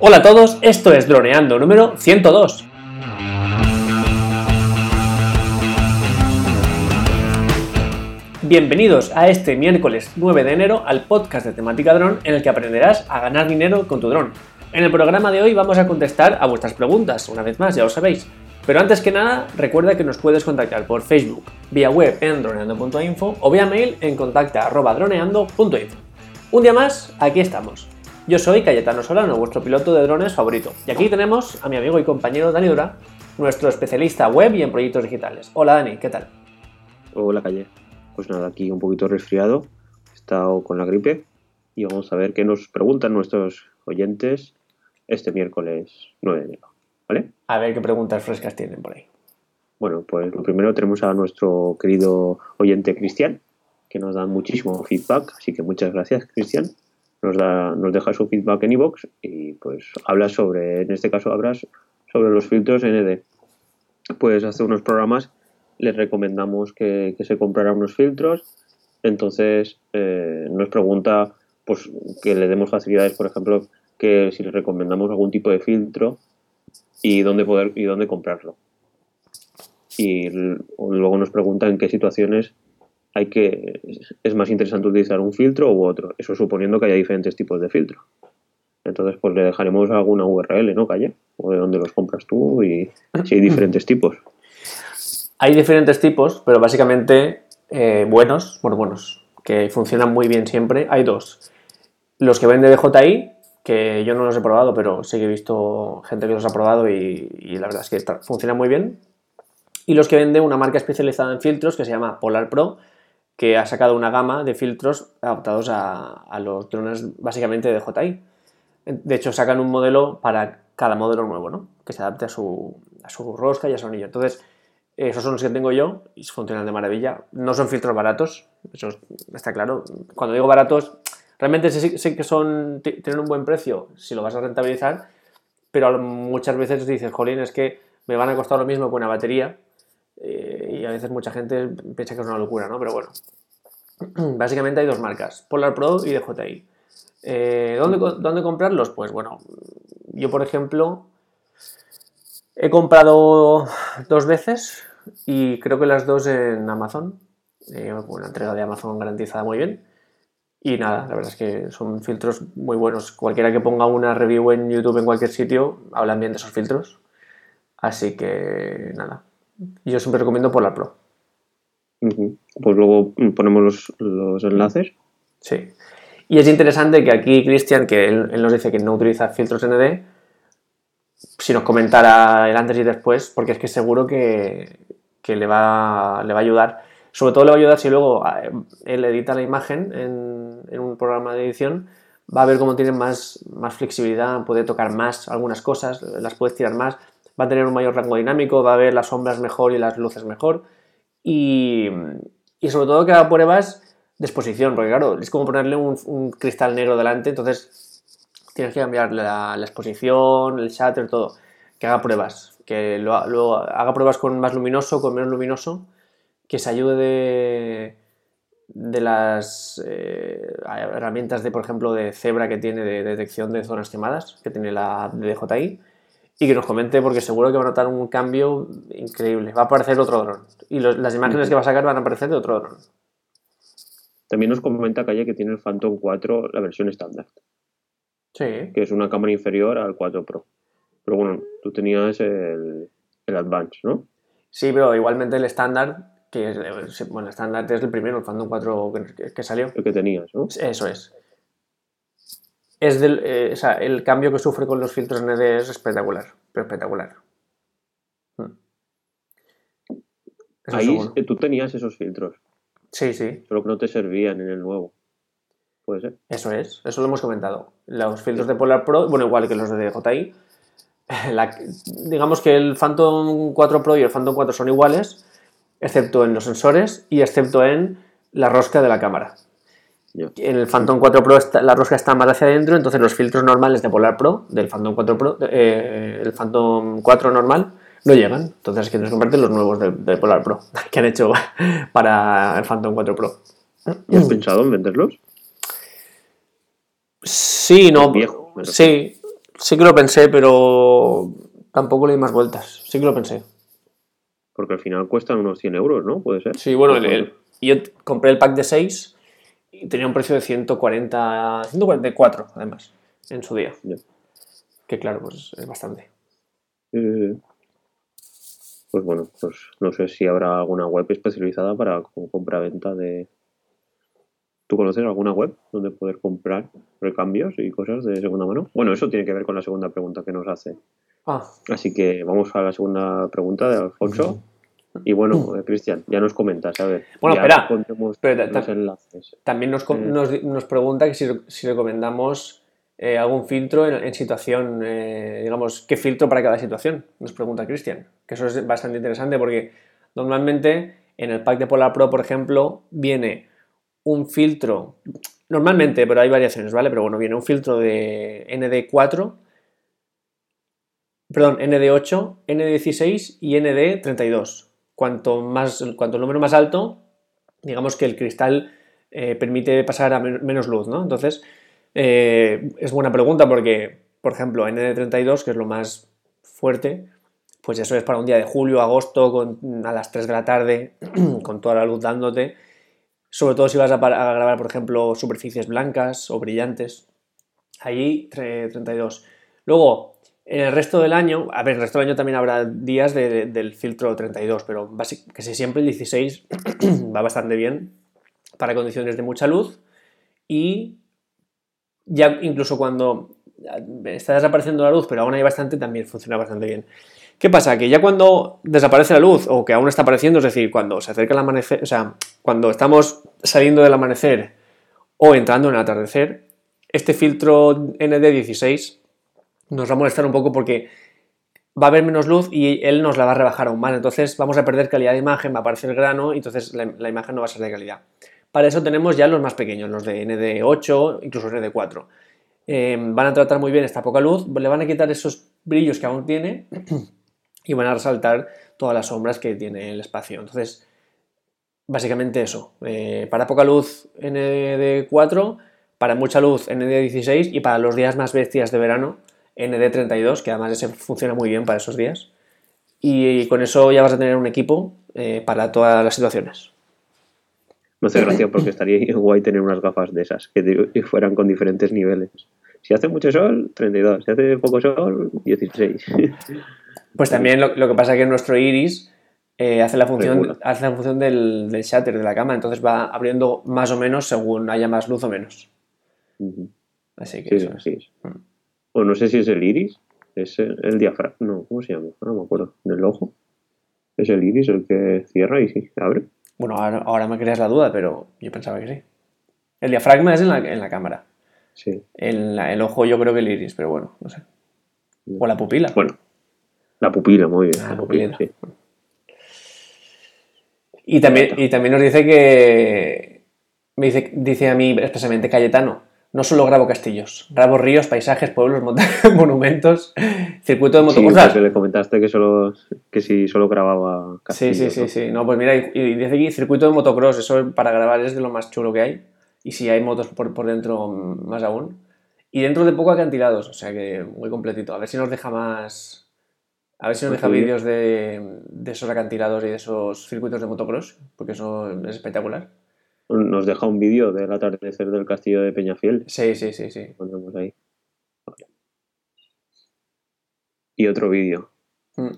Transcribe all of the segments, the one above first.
Hola a todos, esto es Droneando número 102. Bienvenidos a este miércoles 9 de enero al podcast de temática dron en el que aprenderás a ganar dinero con tu dron. En el programa de hoy vamos a contestar a vuestras preguntas, una vez más, ya lo sabéis. Pero antes que nada, recuerda que nos puedes contactar por Facebook, vía web en droneando.info o vía mail en contacta.droneando.info. Un día más, aquí estamos. Yo soy Cayetano Solano, vuestro piloto de drones favorito. Y aquí tenemos a mi amigo y compañero Dani Dura, nuestro especialista web y en proyectos digitales. Hola Dani, ¿qué tal? Hola Calle. Pues nada, aquí un poquito resfriado, he estado con la gripe y vamos a ver qué nos preguntan nuestros oyentes este miércoles 9 de enero. ¿Vale? A ver qué preguntas frescas tienen por ahí. Bueno, pues lo primero tenemos a nuestro querido oyente Cristian, que nos da muchísimo feedback, así que muchas gracias Cristian. Nos, da, nos deja su feedback en iVoox y pues habla sobre, en este caso hablas sobre los filtros ND. Pues hace unos programas les recomendamos que, que se comprara unos filtros, entonces eh, nos pregunta pues que le demos facilidades, por ejemplo, que si le recomendamos algún tipo de filtro y dónde poder y dónde comprarlo. Y luego nos pregunta en qué situaciones hay que es más interesante utilizar un filtro u otro, eso suponiendo que haya diferentes tipos de filtro. Entonces, pues le dejaremos alguna URL, ¿no, Calle? O de dónde los compras tú y si hay diferentes tipos. Hay diferentes tipos, pero básicamente eh, buenos, bueno, buenos, que funcionan muy bien siempre. Hay dos. Los que vende DJI, que yo no los he probado, pero sí que he visto gente que los ha probado y, y la verdad es que funciona muy bien. Y los que vende una marca especializada en filtros que se llama Polar Pro, que ha sacado una gama de filtros adaptados a, a los drones básicamente de DJI. De hecho, sacan un modelo para cada modelo nuevo, ¿no? Que se adapte a su, a su rosca y a su anillo. Entonces, esos son los que tengo yo y funcionan de maravilla. No son filtros baratos, eso está claro. Cuando digo baratos, realmente sé, que son, tienen un buen precio si lo vas a rentabilizar, pero muchas veces dices, jolín, es que me van a costar lo mismo que una batería eh, a veces mucha gente piensa que es una locura, ¿no? Pero bueno, básicamente hay dos marcas, Polar Pro y DJI. Eh, ¿dónde, ¿Dónde comprarlos? Pues bueno, yo por ejemplo he comprado dos veces y creo que las dos en Amazon. Eh, una entrega de Amazon garantizada muy bien. Y nada, la verdad es que son filtros muy buenos. Cualquiera que ponga una review en YouTube en cualquier sitio, hablan bien de esos filtros. Así que nada, yo siempre recomiendo Polar Pro. Pues luego ponemos los, los, enlaces. Sí. Y es interesante que aquí Cristian, que él, él, nos dice que no utiliza filtros ND, si nos comentara el antes y después, porque es que seguro que, que le, va, le va a ayudar. Sobre todo le va a ayudar si luego eh, él edita la imagen en, en un programa de edición, va a ver cómo tiene más, más flexibilidad, puede tocar más algunas cosas, las puedes tirar más, va a tener un mayor rango dinámico, va a ver las sombras mejor y las luces mejor. Y, y sobre todo que haga pruebas de exposición, porque claro, es como ponerle un, cristal negro delante, entonces tienes que cambiar la, exposición, el shutter, todo. Que haga pruebas que lo, haga pruebas con más luminoso, con menos luminoso, que se ayude de, de las eh, herramientas de, por ejemplo, de Zebra que tiene de detección de zonas quemadas, que tiene la DJI, y que nos comente porque seguro que va a notar un cambio increíble. Va a aparecer otro dron. Y los, las imágenes que va a sacar van a aparecer de otro dron. También nos comenta Calle que tiene el Phantom 4 la versión estándar. Sí. Que es una cámara inferior al 4 Pro. Pero bueno, tú tenías el, el Advance, ¿no? Sí, pero igualmente el estándar, que es, bueno, el estándar es el primero, el Phantom 4 que, que, salió. El que tenías, ¿no? Eso es. Es del, eh, o sea, el cambio que sufre con los filtros ND es espectacular, pero espectacular. Hmm. Eso Ahí seguro. tú tenías esos filtros. Sí, sí. Pero que no te servían en el nuevo. Puede ser. Eso es, eso lo hemos comentado. Los filtros de Polar Pro, bueno, igual que los de DJI, la, digamos que el Phantom 4 Pro y el Phantom 4 son iguales, excepto en los sensores y excepto en la rosca de la cámara. Yeah. En el Phantom 4 Pro está, la rosca está más hacia adentro, entonces los filtros normales de Polar Pro, del Phantom 4 Pro, eh, el Phantom 4 normal, no llegan. Entonces es que tienes que comprarte los nuevos de, de, Polar Pro que han hecho para el Phantom 4 Pro. ¿Y has pensado en venderlos? Sí, no. Viejo, sí, Sí que lo pensé, pero tampoco le di más vueltas. Sí que lo pensé. Porque al final cuestan unos 100 euros, ¿no? Puede ser. Sí, bueno, el- el- yo compré el pack de 6 y tenía un precio de 140, 144, además, en su día. Que claro, pues es bastante. Eh, pues bueno, pues no sé si habrá alguna web especializada para co- compra-venta de... ¿Tú conoces alguna web donde poder comprar recambios y cosas de segunda mano? Bueno, eso tiene que ver con la segunda pregunta que nos hace. Ah, Así que vamos a la segunda pregunta de Alfonso. Y bueno, eh, Cristian, ya nos comentas, a ver. Bueno, espera. Pero ta- enlaces. también nos, Mm. nos, nos pregunta que si, si recomendamos eh, algún filtro en, en situación, eh, digamos, qué filtro para cada situación, nos pregunta Cristian. Que eso es bastante interesante porque normalmente en el pack de Polar Pro, por ejemplo, viene un filtro, normalmente, pero hay variaciones, ¿vale? Pero bueno, viene un filtro de ND4, perdón, ND8, ND16 y ND32. Cuanto más, cuanto el número más alto, digamos que el cristal eh, permite pasar a men- menos luz, ¿no? Entonces, eh, es buena pregunta porque, por ejemplo, ND32, que es lo más fuerte, pues eso es para un día de julio, agosto, a las 3 de la tarde, con toda la luz dándote. Sobre todo si vas a, a grabar, por ejemplo, superficies blancas o brillantes. Allí tre- 32. Luego, el resto del año, a ver, el resto del año también habrá días de- de- del filtro 32, pero casi siempre el 16 va bastante bien para condiciones de mucha luz y ya incluso cuando está desapareciendo la luz, pero aún hay bastante, también funciona bastante bien. ¿Qué pasa? Que ya cuando desaparece la luz o que aún está apareciendo, es decir, cuando se acerca el amanecer, o sea, cuando estamos saliendo del amanecer o entrando en el atardecer, este filtro ND16 nos va a molestar un poco porque va a haber menos luz y él nos la va a rebajar aún más. Entonces vamos a perder calidad de imagen, va a aparecer grano y entonces la, imagen no va a ser de calidad. Para eso tenemos ya los más pequeños, los de ND8, incluso ND4. Eh, van a tratar muy bien esta poca luz, le van a quitar esos brillos que aún tiene y van a resaltar todas las sombras que tiene el espacio. Entonces, básicamente eso. Eh, para poca luz ND4, para mucha luz ND16 y para los días más bestias de verano ND32, que además ese funciona muy bien para esos días. Y, con eso ya vas a tener un equipo eh, para todas las situaciones. Me hace gracia porque estaría guay tener unas gafas de esas que, fueran con diferentes niveles. Si hace mucho sol, 32. Si hace poco sol, 16. Pues también lo, lo que pasa es que nuestro iris eh, hace la función, Regula. hace la función del, del shutter de la cámara, entonces va abriendo más o menos según haya más luz o menos. Así que sí, eso es. así es. Mm. O no sé si es el iris, es el, el diafragma. No, ¿cómo se llama? No me acuerdo. ¿Del ojo? Es el iris el que cierra y sí, abre. Bueno, ahora, ahora me creas la duda, pero yo pensaba que sí. El diafragma es en la, en la cámara. Sí. En la- el ojo yo creo que el iris, pero bueno, no sé. O la pupila. Bueno, la pupila, muy bien. Ah, la la pupila, pupila. sí. Y también, y también nos dice que. Me dice, dice a mí expresamente Cayetano. No solo grabo castillos, grabo ríos, paisajes, pueblos, mon- monumentos, circuito de Sí, motocross. porque le comentaste que solo que si solo grababa Sí, castillos, sí, sí, ¿no? sí. No, pues mira, y, y dice aquí circuito de motocross, eso para grabar es de lo más chulo que hay. Y si hay motos por, por dentro, más aún. Y dentro de poco acantilados, o sea que muy completito. A ver si nos deja más. A ver si nos Pues deja vídeos de, de esos acantilados y de esos circuitos de motocross, porque eso es espectacular. Nos deja un vídeo del atardecer del castillo de Peñafiel. Sí, sí, sí, sí. Pondremos ahí. Vale. Y otro vídeo Mm.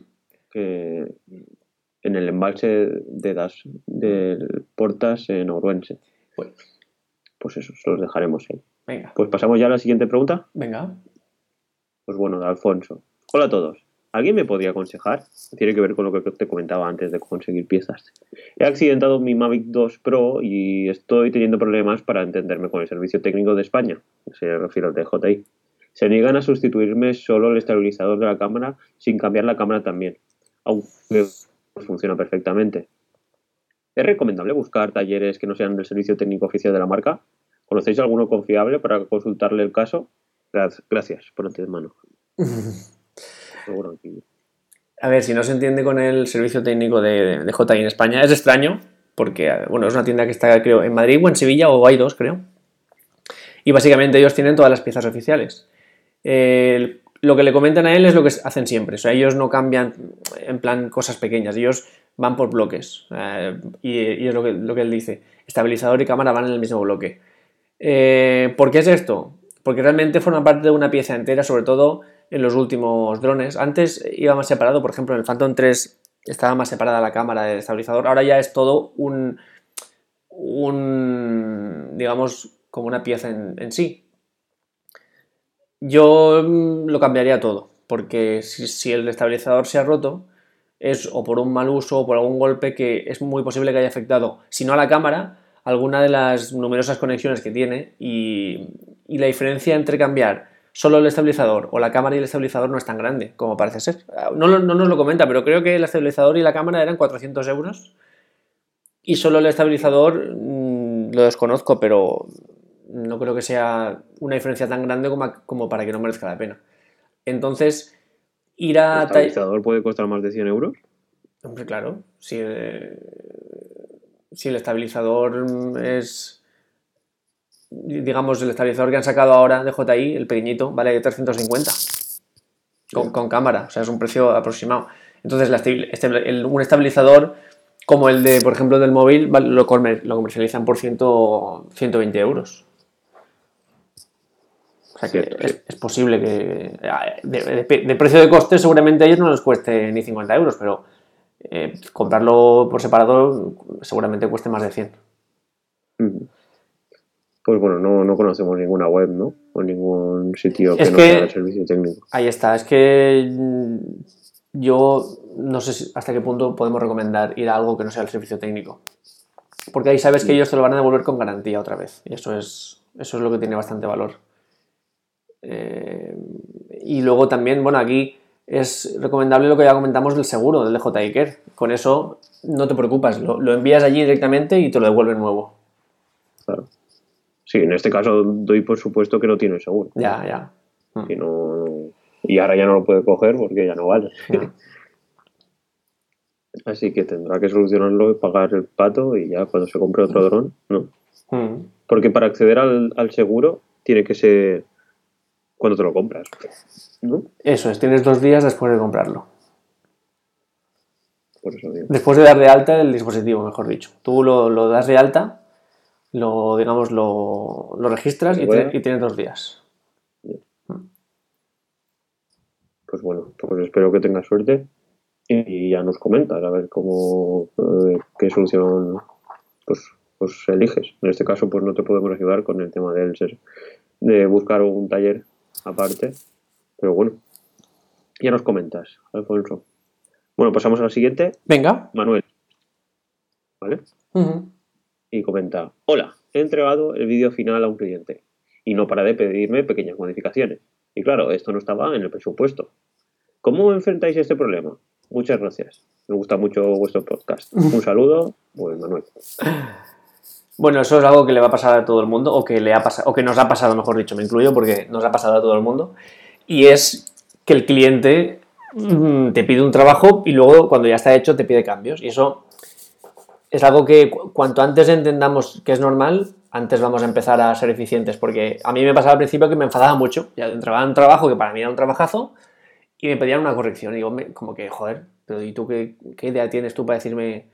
que en el embalse de das del Portas en Ourense. Pues, Pues eso, se los dejaremos ahí. venga, Pues pasamos ya a la siguiente pregunta. venga. Pues bueno, de Alfonso. Hola a todos. ¿Alguien me podría aconsejar? Tiene que ver con lo que te comentaba antes de conseguir piezas. He accidentado mi Mavic 2 Pro y estoy teniendo problemas para entenderme con el servicio técnico de España. Se refiere al DJI. Se niegan a sustituirme solo el estabilizador de la cámara sin cambiar la cámara también, aunque funciona perfectamente. ¿Es recomendable buscar talleres que no sean del servicio técnico oficial de la marca? ¿Conocéis alguno confiable para consultarle el caso? Gra- Gracias por antemano. Seguro A ver, si no se entiende con el servicio técnico de, de JI en España, es extraño, porque bueno, es una tienda que está, creo, en Madrid o en Sevilla, o hay dos, creo. Y básicamente ellos tienen todas las piezas oficiales. Lo que le comentan a él es lo que hacen siempre. O sea, ellos no cambian en plan cosas pequeñas, ellos van por bloques. Eh, y, es lo que, lo que, él dice. Estabilizador y cámara van en el mismo bloque. Eh, ¿Por qué es esto? Porque realmente forma parte de una pieza entera, sobre todo en los últimos drones. Antes iba más separado, por ejemplo, en el Phantom 3 estaba más separada la cámara del estabilizador. Ahora ya es todo un, un digamos, como una pieza en sí. Yo mm, lo cambiaría todo, porque si, el estabilizador se ha roto, es o por un mal uso o por algún golpe que es muy posible que haya afectado, si no a la cámara, alguna de las numerosas conexiones que tiene y, la diferencia entre cambiar solo el estabilizador o la cámara y el estabilizador no es tan grande como parece ser. No, no, nos lo comenta, pero creo que el estabilizador y la cámara eran 400 euros y solo el estabilizador mm, lo desconozco, pero no creo que sea una diferencia tan grande como, para que no merezca la pena. Entonces, ir a... ¿El estabilizador puede costar más de 100 euros? Hombre, claro. Si, eh, si el estabilizador es... Digamos, el estabilizador que han sacado ahora de JI, el pequeñito, vale 350. Con, con cámara, o sea, es un precio aproximado. Entonces, este, un estabilizador como el de, por ejemplo, del móvil, lo, comercializan por 120 euros es, posible que de, precio de coste seguramente a ellos no les cueste ni 50 euros, pero eh, comprarlo por separado seguramente cueste más de 100. Pues bueno, no, conocemos ninguna web, ¿no? O ningún sitio que, no tenga el servicio técnico. Ahí está, es que mm, yo no sé hasta qué punto podemos recomendar ir a algo que no sea el servicio técnico. Porque ahí sabes que ellos te lo van a devolver con garantía otra vez. Y eso es, eso es lo que tiene bastante valor. Eh, y luego también, bueno, aquí es recomendable lo que ya comentamos del seguro, del DJ Iker. Con eso no te preocupas, lo, envías allí directamente y te lo devuelven nuevo. Claro. Sí, en este caso doy por supuesto que no tiene seguro. Ya, ya. Mm. y ahora ya no lo puede coger porque ya no vale. Así que tendrá que solucionarlo, pagar el pato y ya cuando se compre otro dron, no. Mm. Porque para acceder al, al seguro tiene que ser cuando te lo compras. Eso es, tienes dos días después de comprarlo. Después de dar de alta el dispositivo, mejor dicho. Tú lo, das de alta, lo, digamos, lo, registras y, tienes dos días. Pues bueno, pues espero que tengas suerte y ya nos comentas a ver cómo, eh, qué solución pues, pues eliges. En este caso, pues no te podemos ayudar con el tema del de buscar un taller aparte. Pero bueno, ya nos comentas, Alfonso. Bueno, pasamos a la siguiente. Venga. Manuel. ¿Vale? Y comenta, hola, he entregado el vídeo final a un cliente y no para de pedirme pequeñas modificaciones. Y claro, esto no estaba en el presupuesto. ¿Cómo enfrentáis este problema? Muchas gracias. Me gusta mucho vuestro podcast. Un saludo, pues Manuel. Bueno, eso es algo que le va a pasar a todo el mundo, o que, le ha pasado, o que nos ha pasado, mejor dicho, me incluyo, porque nos ha pasado a todo el mundo. Y es que el cliente mm, te pide un trabajo y luego, cuando ya está hecho, te pide cambios. Y eso es algo que cuanto antes entendamos que es normal, antes vamos a empezar a ser eficientes. Porque a mí me pasaba al principio que me enfadaba mucho. Ya entraba en un trabajo que para mí era un trabajazo y me pedían una corrección. Y digo, como que, joder, pero ¿y tú qué, qué idea tienes tú para decirme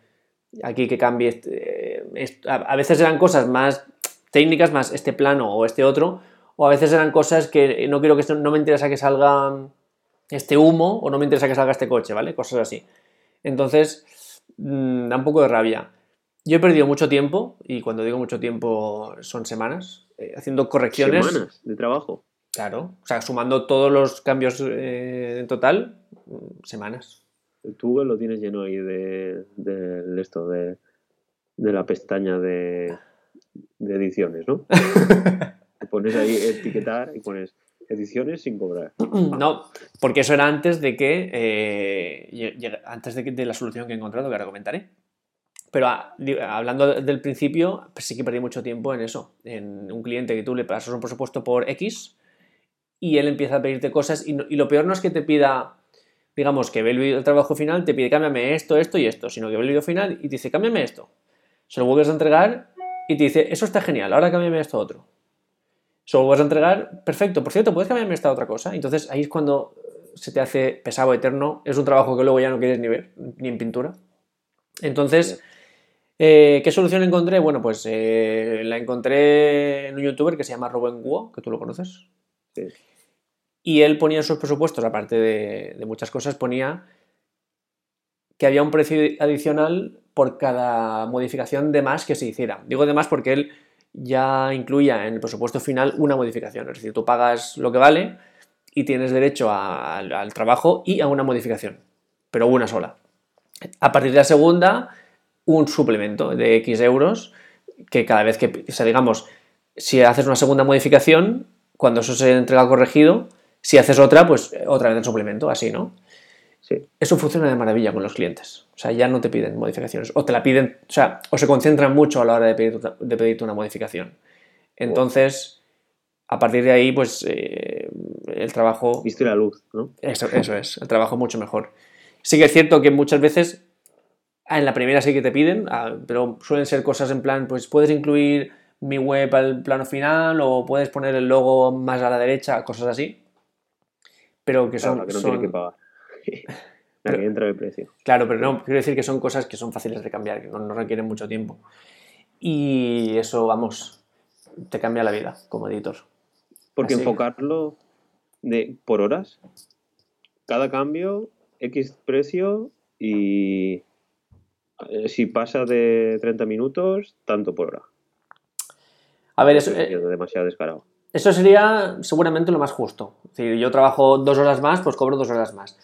aquí que cambie. Este, a, veces eran cosas más técnicas, más este plano o este otro, o a veces eran cosas que no quiero que no me interesa que salga este humo o no me interesa que salga este coche, ¿vale? Cosas así. Entonces, mm, da un poco de rabia. Yo he perdido mucho tiempo, y cuando digo mucho tiempo son semanas, eh, haciendo correcciones. Semanas de trabajo. Claro, o sea, sumando todos los cambios eh, en total, mm, semanas. Tú lo tienes lleno ahí de, esto, de, la pestaña de, ediciones, ¿no? pones ahí etiquetar y pones ediciones sin cobrar. No, porque eso era antes de que, eh, antes de, que, la solución que he encontrado, que ahora comentaré. Pero ah, hablando del principio, pues sí que perdí mucho tiempo en eso. En un cliente que tú le pasas un presupuesto por X y él empieza a pedirte cosas y, lo peor no es que te pida digamos que ve el, trabajo final, te pide cámbiame esto, esto y esto, sino que ve el vídeo final y te dice cámbiame esto. Se lo vuelves a entregar y te dice eso está genial, ahora cámbiame esto otro. Solo vas a entregar, perfecto. Por cierto, puedes cambiarme esta otra cosa. Entonces ahí es cuando se te hace pesado eterno. Es un trabajo que luego ya no quieres ni ver, ni en pintura. Entonces, eh, ¿qué solución encontré? Bueno, pues eh, la encontré en un youtuber que se llama Rubén Guo, que tú lo conoces. Sí. Y él ponía en sus presupuestos, aparte de, de muchas cosas, ponía que había un precio adicional por cada modificación de más que se hiciera. Digo de más porque él ya incluía en el presupuesto final una modificación. Es decir, tú pagas lo que vale y tienes derecho al, al trabajo y a una modificación, pero una sola. A partir de la segunda, un suplemento de X euros que cada vez que, o sea, digamos, si haces una segunda modificación, cuando eso se entrega corregido, si haces otra, pues otra vez el suplemento, así, ¿no? Sí. Eso funciona de maravilla con los clientes. O sea, ya no te piden modificaciones. O te la piden, o sea, o se concentran mucho a la hora de, pedir, de pedirte una modificación. Entonces, a partir de ahí, pues eh, el trabajo. Viste la luz, ¿no? Eso, eso es, el trabajo mucho mejor. Sí que es cierto que muchas veces en la primera sí que te piden, ah, pero suelen ser cosas en plan, pues puedes incluir mi web al plano final o puedes poner el logo más a la derecha, cosas así. Pero que son. Claro, que no son- tiene que pagar. la Pero- que entra el precio. Claro, pero no, quiero decir que son cosas que son fáciles de cambiar, que no, no requieren mucho tiempo. Y eso, vamos, te cambia la vida como editor. Porque Así. enfocarlo de por horas, cada cambio, X precio y eh, si pasa de 30 minutos, tanto por hora. A ver, eso, Es eh, demasiado descarado. eso sería seguramente lo más justo. Es decir, yo trabajo dos horas más, pues cobro dos horas más.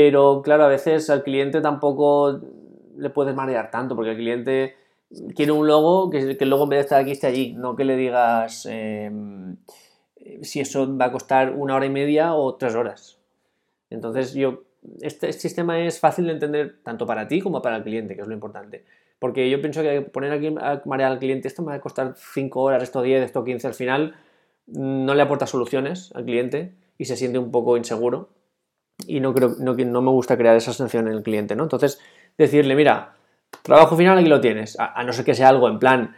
Pero claro, a veces al cliente tampoco le puedes marear tanto, porque el cliente quiere un logo que, que el logo en vez de estar aquí esté allí, no que le digas eh, si eso va a costar una hora y media o tres horas. Entonces yo, este sistema es fácil de entender tanto para ti como para el cliente, que es lo importante. Porque yo pienso que poner aquí a marear al cliente, esto me va a costar 5 horas, esto 10, esto 15, al final no le aporta soluciones al cliente y se siente un poco inseguro y no creo no, no me gusta crear esa sensación en el cliente, ¿no? Entonces, decirle, mira, trabajo final aquí lo tienes, a, a no ser que sea algo en plan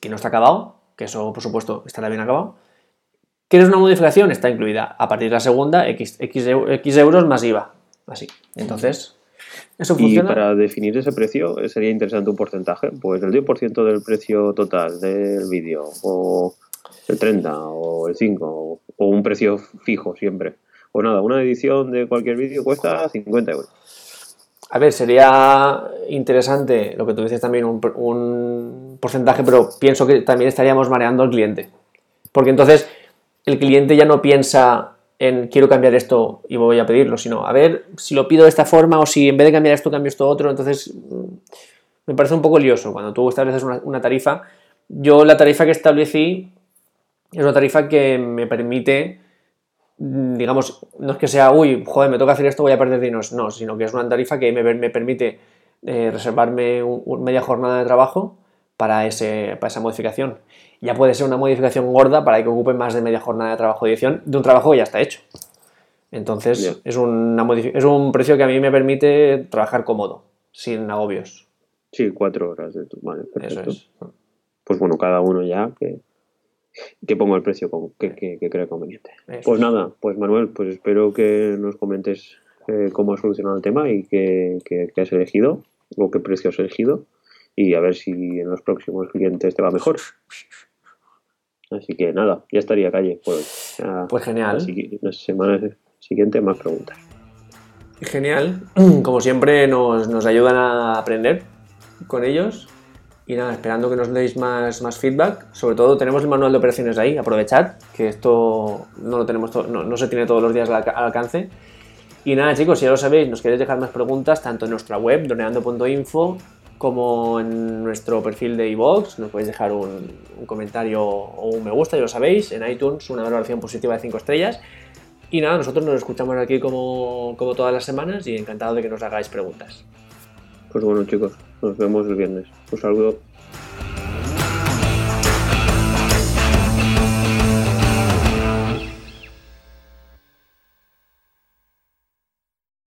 que no está acabado, que eso por supuesto estará bien acabado. ¿Quieres una modificación? Está incluida. A partir de la segunda, X, X, X euros más IVA. Así. Entonces, eso Y funciona. para definir ese precio eh, sería interesante un porcentaje, pues el 10% del precio total del vídeo, o el 30, o el 5, o, o un precio fijo siempre. O nada, una edición de cualquier vídeo cuesta 50 euros. A ver, sería interesante lo que tú dices también, un, por- un porcentaje, pero pienso que también estaríamos mareando al cliente. Porque entonces el cliente ya no piensa en quiero cambiar esto y voy a pedirlo, sino a ver si lo pido de esta forma o si en vez de cambiar esto cambio esto otro. Entonces mm, me parece un poco lioso cuando tú estableces una, tarifa. Yo la tarifa que establecí es una tarifa que me permite digamos, no es que sea, uy, joder, me toca hacer esto, voy a perder dinero, no, sino que es una tarifa que me, me permite eh, reservarme un- un media jornada de trabajo para, ese, para esa modificación. Ya puede ser una modificación gorda para que ocupe más de media jornada de trabajo de edición de un trabajo que ya está hecho. Entonces, es, una es un precio que a mí me permite trabajar cómodo, sin agobios. Sí, cuatro horas de tu. Vale, Eso perfecto. es. Pues bueno, cada uno ya que, que ponga el precio que, que, conveniente. Eso Pues es. nada, pues Manuel, pues espero que nos comentes eh, cómo has solucionado el tema y qué, qué- qué has elegido o qué precio has elegido y a ver si en los próximos clientes te va mejor. Así que nada, ya estaría calle. Pues, ya Pues genial. la semana siguiente más preguntas. Genial. Como siempre, nos, nos ayudan a aprender con ellos. Y nada, esperando que nos deis más, más feedback. Sobre todo, tenemos el manual de operaciones ahí. Aprovechad, que esto no lo tenemos no, no se tiene todos los días al, al alcance. Y nada, chicos, si ya lo sabéis, nos queréis dejar más preguntas tanto en nuestra web, doneando.info, como en nuestro perfil de iVoox. Nos podéis dejar un, un comentario o un me gusta, ya lo sabéis. En iTunes, una valoración positiva de 5 estrellas. Y nada, nosotros nos escuchamos aquí como, como todas las semanas y encantado de que nos hagáis preguntas. Pues bueno chicos, nos vemos el viernes. Un saludo.